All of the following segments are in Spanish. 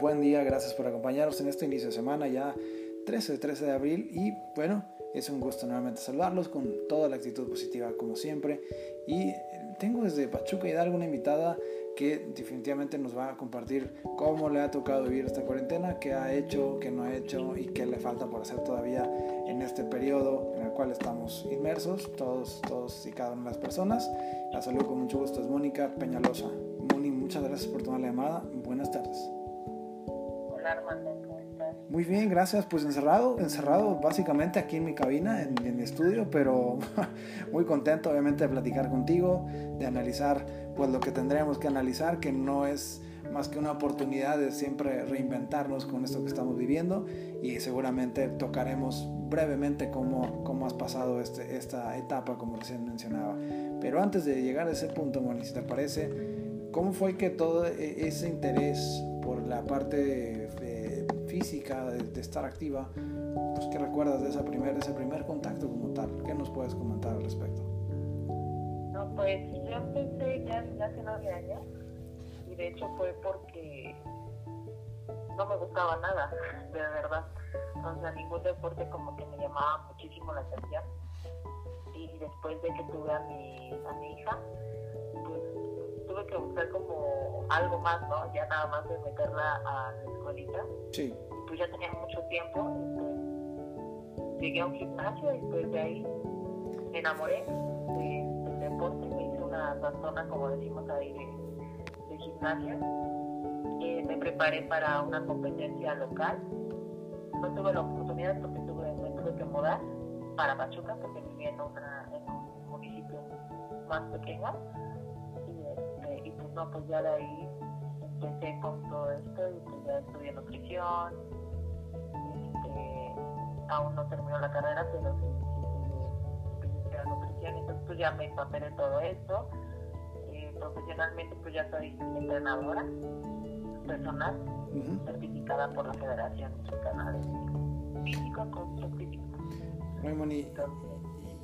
buen día, gracias por acompañarnos en este inicio de semana ya 13, 13 de abril y bueno, es un gusto nuevamente saludarlos con toda la actitud positiva como siempre y tengo desde Pachuca Hidalgo una invitada que definitivamente nos va a compartir cómo le ha tocado vivir esta cuarentena, qué ha hecho, qué no ha hecho y qué le falta por hacer todavía en este periodo en el cual estamos inmersos, todos, todos y cada una de las personas. La saludo con mucho gusto, es Mónica Peñalosa. Moni, muchas gracias por tomar la llamada. Buenas tardes. Muy bien, gracias. Pues encerrado, encerrado básicamente aquí en mi cabina, en, en mi estudio, pero muy contento obviamente de platicar contigo, de analizar pues lo que tendremos que analizar, que no es más que una oportunidad de siempre reinventarnos con esto que estamos viviendo y seguramente tocaremos brevemente cómo, cómo has pasado este, esta etapa, como recién mencionaba. Pero antes de llegar a ese punto, Moni, si te parece, ¿cómo fue que todo e, ese interés la parte física, de, estar activa, pues, ¿qué recuerdas de, esa primer, de ese primer contacto como tal? ¿Qué nos puedes comentar al respecto? No, pues yo empecé ya hace nueve años y de hecho fue porque no me gustaba nada, de verdad. O sea, ningún deporte como que me llamaba muchísimo la atención. Y después de que tuve a mi, a mi hija, pues tuve que buscar como algo más, ¿no? Ya nada más de meterla a la escuelita. Sí. Pues ya tenía mucho tiempo, pues llegué a un gimnasio y pues de ahí me enamoré de, del deporte, me hice una zona, como decimos ahí, de, de gimnasio. Eh, me preparé para una competencia local. No tuve la oportunidad porque tuve, me tuve que mudar para Pachuca porque vivía en, una, en un municipio más pequeño. Este, y pues no, ya de ahí empecé con todo esto y pues ya estudié nutrición. Este, aún no terminó la carrera, pero sí, sí, sí la nutrición. Entonces pues ya me empapé de todo esto. Eh, profesionalmente pues ya soy entrenadora personal uh -huh. certificada por la Federación Mexicana de Físico con Físico. Muy bonito.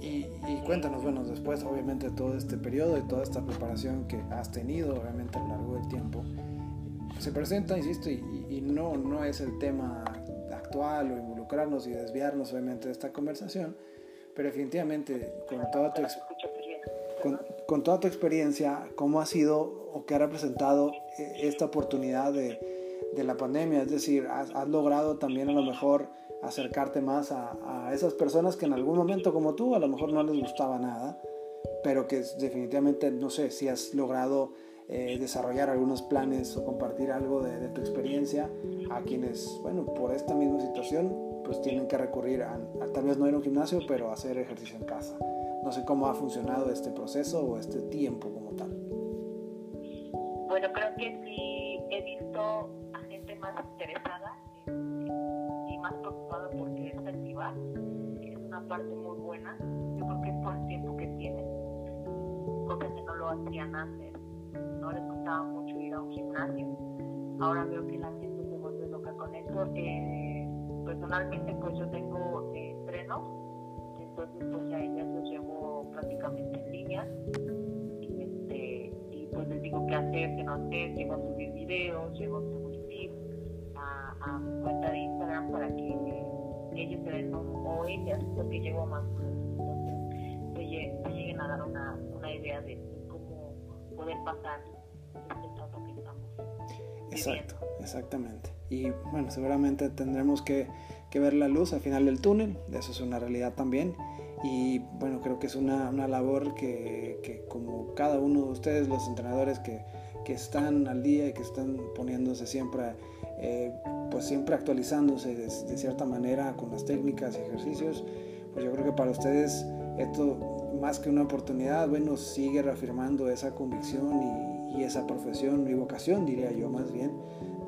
Y, y, cuéntanos, bueno, después obviamente todo este periodo y toda esta preparación que has tenido, obviamente a lo largo del tiempo, se presenta, insisto, y, y no, no es el tema actual o involucrarnos y desviarnos obviamente de esta conversación, pero definitivamente con toda tu, con, con toda tu experiencia, ¿cómo ha sido o qué ha representado esta oportunidad de, de la pandemia? Es decir, has, has, logrado también a lo mejor acercarte más a, a, esas personas que en algún momento como tú a lo mejor no les gustaba nada, pero que definitivamente, no sé, si has logrado eh, desarrollar algunos planes o compartir algo de, de, tu experiencia a quienes, bueno, por esta misma situación, pues tienen que recurrir a, a tal vez no ir a un gimnasio, pero hacer ejercicio en casa. No sé cómo ha funcionado este proceso o este tiempo como tal. Bueno, creo que sí he visto a gente más interesada más preocupada por quererse activar. Es una parte muy buena. Yo creo que es por el tiempo que tienen. Porque si no lo hacían antes. No les gustaba mucho ir a un gimnasio. Ahora veo que la gente se vuelve loca con eso. Eh, personalmente, pues yo tengo eh. Entonces, pues ya ellas los llevo prácticamente en línea pues les digo qué hacer, qué no hacer, llego a subir videos, llego a den o ellas, porque llevo más entonces me lleguen a dar una, una idea de, cómo poder pasar este trato que estamos Exacto, exactamente. Y bueno, seguramente tendremos que, que ver la luz al final del túnel, eso es una realidad también. Y bueno, creo que es una, una labor que, que, como cada uno de ustedes, los entrenadores que, que están al día y que están poniéndose siempre, eh, pues siempre actualizándose de, cierta manera con las técnicas y ejercicios, pues yo creo que para ustedes esto más que una oportunidad, bueno, sigue reafirmando esa convicción y, y esa profesión y vocación, diría yo más bien,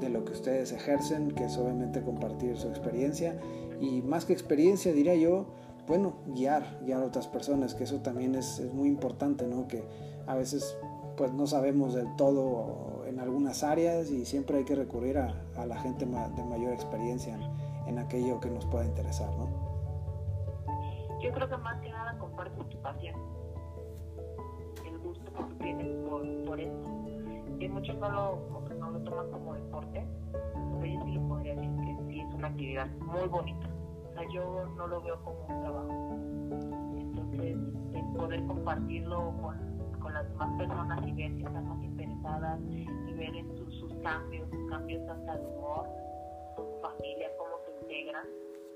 de lo que ustedes ejercen, que es obviamente compartir su experiencia y más que experiencia, diría yo, bueno, guiar, guiar a otras personas, que eso también es, es, muy importante, ¿no? Que a veces pues no sabemos del todo en algunas áreas y siempre hay que recurrir a, a la gente de mayor experiencia en, en, aquello que nos pueda interesar, ¿no? Yo creo que más que nada compartes tu pasión, el gusto que tú tienes por, por esto. Y muchos no lo, no lo toman como deporte, yo sí lo podría decir que sí es una actividad muy bonita. O sea, yo no lo veo como un trabajo. Entonces, el poder compartirlo con, con las demás personas y ver que están más interesadas y ver en sus, sus cambios, sus cambios hasta el humor, su familia, cómo se integran,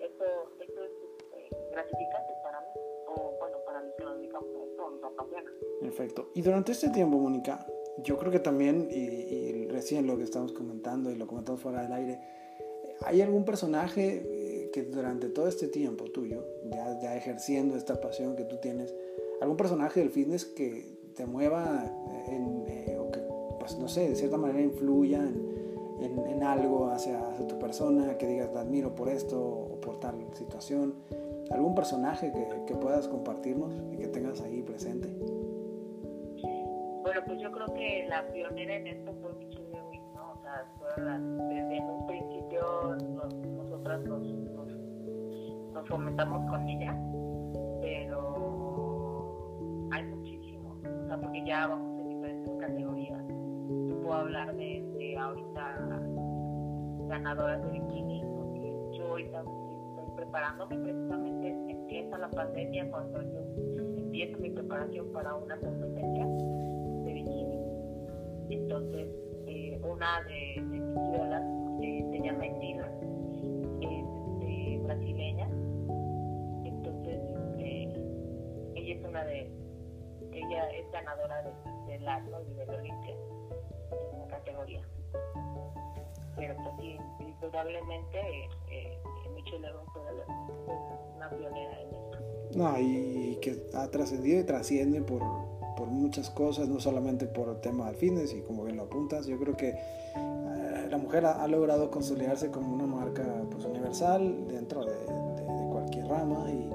eso, eso es este, gratificante para mí, o bueno, para los que nos dedicamos a esto, nos apasiona. Perfecto. Y durante este tiempo, Mónica, yo creo que también, y, y, recién lo que estamos comentando y lo comentamos fuera del aire, ¿hay algún personaje eh, que durante todo este tiempo tuyo, ya, ya ejerciendo esta pasión que tú tienes, algún personaje del fitness que te mueva en, eh, o que, pues no sé, de cierta manera influya en, algo hacia, tu persona, que digas, te admiro por esto o por tal situación? ¿Algún personaje que, puedas compartirnos y que tengas ahí presente? Bueno, pues yo creo que la pionera en esto fue Michelle Lewis, ¿no? O sea, desde un principio nos, nosotras nos, nos, nos, fomentamos con ella, pero porque ya vamos en diferentes categorías. Yo puedo hablar de, de ahorita ganadoras de bikini, porque yo ahorita estoy preparándome, precisamente empieza la pandemia cuando yo empiezo mi preparación para una competencia entonces, eh, una de, de, mis ídolas eh, se llama Indira, es este, brasileña. Entonces, este, ella es una de, ella es ganadora de, del asno y del Olimpia en la categoría. Pero pues sí, indudablemente eh, Michelle León fue una pionera en esto. No, y que ha trascendido y trasciende por por muchas cosas, no solamente por el tema del fitness y como bien lo apuntas, yo creo que eh, la mujer ha, ha, logrado consolidarse como una marca pues, universal dentro de, de, de cualquier rama y,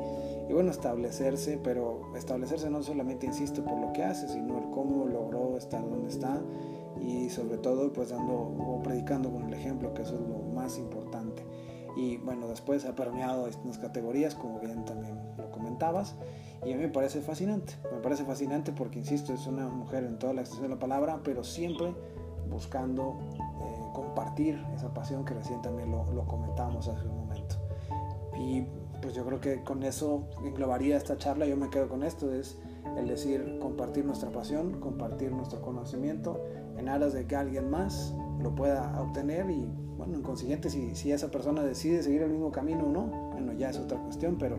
y, bueno, establecerse, pero establecerse no solamente, insisto, por lo que hace, sino el cómo logró estar donde está y sobre todo pues dando o predicando con el ejemplo, que eso es lo más importante. Y bueno, después ha permeado estas categorías, como bien también lo comentabas, y a mí me parece fascinante. Me parece fascinante porque, insisto, es una mujer en toda la extensión de la palabra, pero siempre buscando eh, compartir esa pasión que recién también lo, lo comentábamos hace un momento. Y pues yo creo que con eso englobaría esta charla. Yo me quedo con esto, es el decir compartir nuestra pasión, compartir nuestro conocimiento en aras de que alguien más lo pueda obtener y bueno, en consiguiente si, esa persona decide seguir el mismo camino o no, bueno, ya es otra cuestión, pero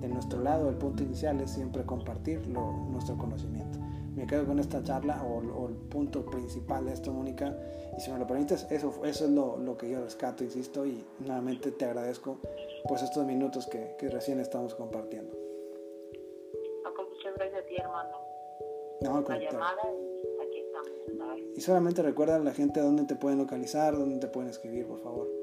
de nuestro lado el punto inicial es siempre compartir nuestro conocimiento. Me quedo con esta charla o, o, el punto principal de esto, Mónica, y si me lo permites, eso, eso es lo, lo, que yo rescato, insisto, y nuevamente te agradezco pues estos minutos que, que recién estamos compartiendo. No, pues muchas gracias a ti, hermano. No, La llamada y aquí estamos. ¿sabes? Y solamente recuerda a la gente dónde te pueden localizar, dónde te pueden escribir, por favor.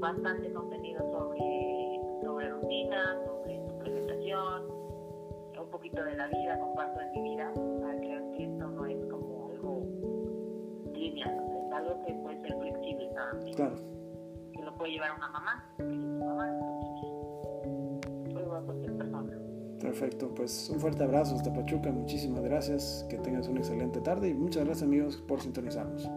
Bastante contenido sobre, sobre rutina, sobre suplementación, un poquito de la vida, comparto de mi vida. Para que esto no es como algo lineal, es algo que puede ser flexible también. Claro. Que lo puede llevar una mamá, que es su mamá, entonces puede llevar cualquier persona. Perfecto, pues un fuerte abrazo hasta Pachuca, muchísimas gracias, que tengas una excelente tarde y muchas gracias amigos por sintonizarnos.